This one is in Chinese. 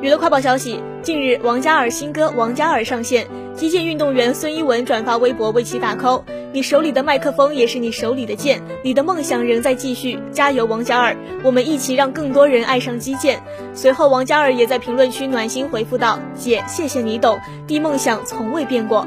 娱乐快报消息：近日，王嘉尔新歌《王嘉尔》上线，击剑运动员孙一文转发微博为其打 call：“ 你手里的麦克风也是你手里的剑，你的梦想仍在继续，加油，王嘉尔！我们一起让更多人爱上击剑。”随后，王嘉尔也在评论区暖心回复道：“姐，谢谢你懂，弟梦想从未变过。”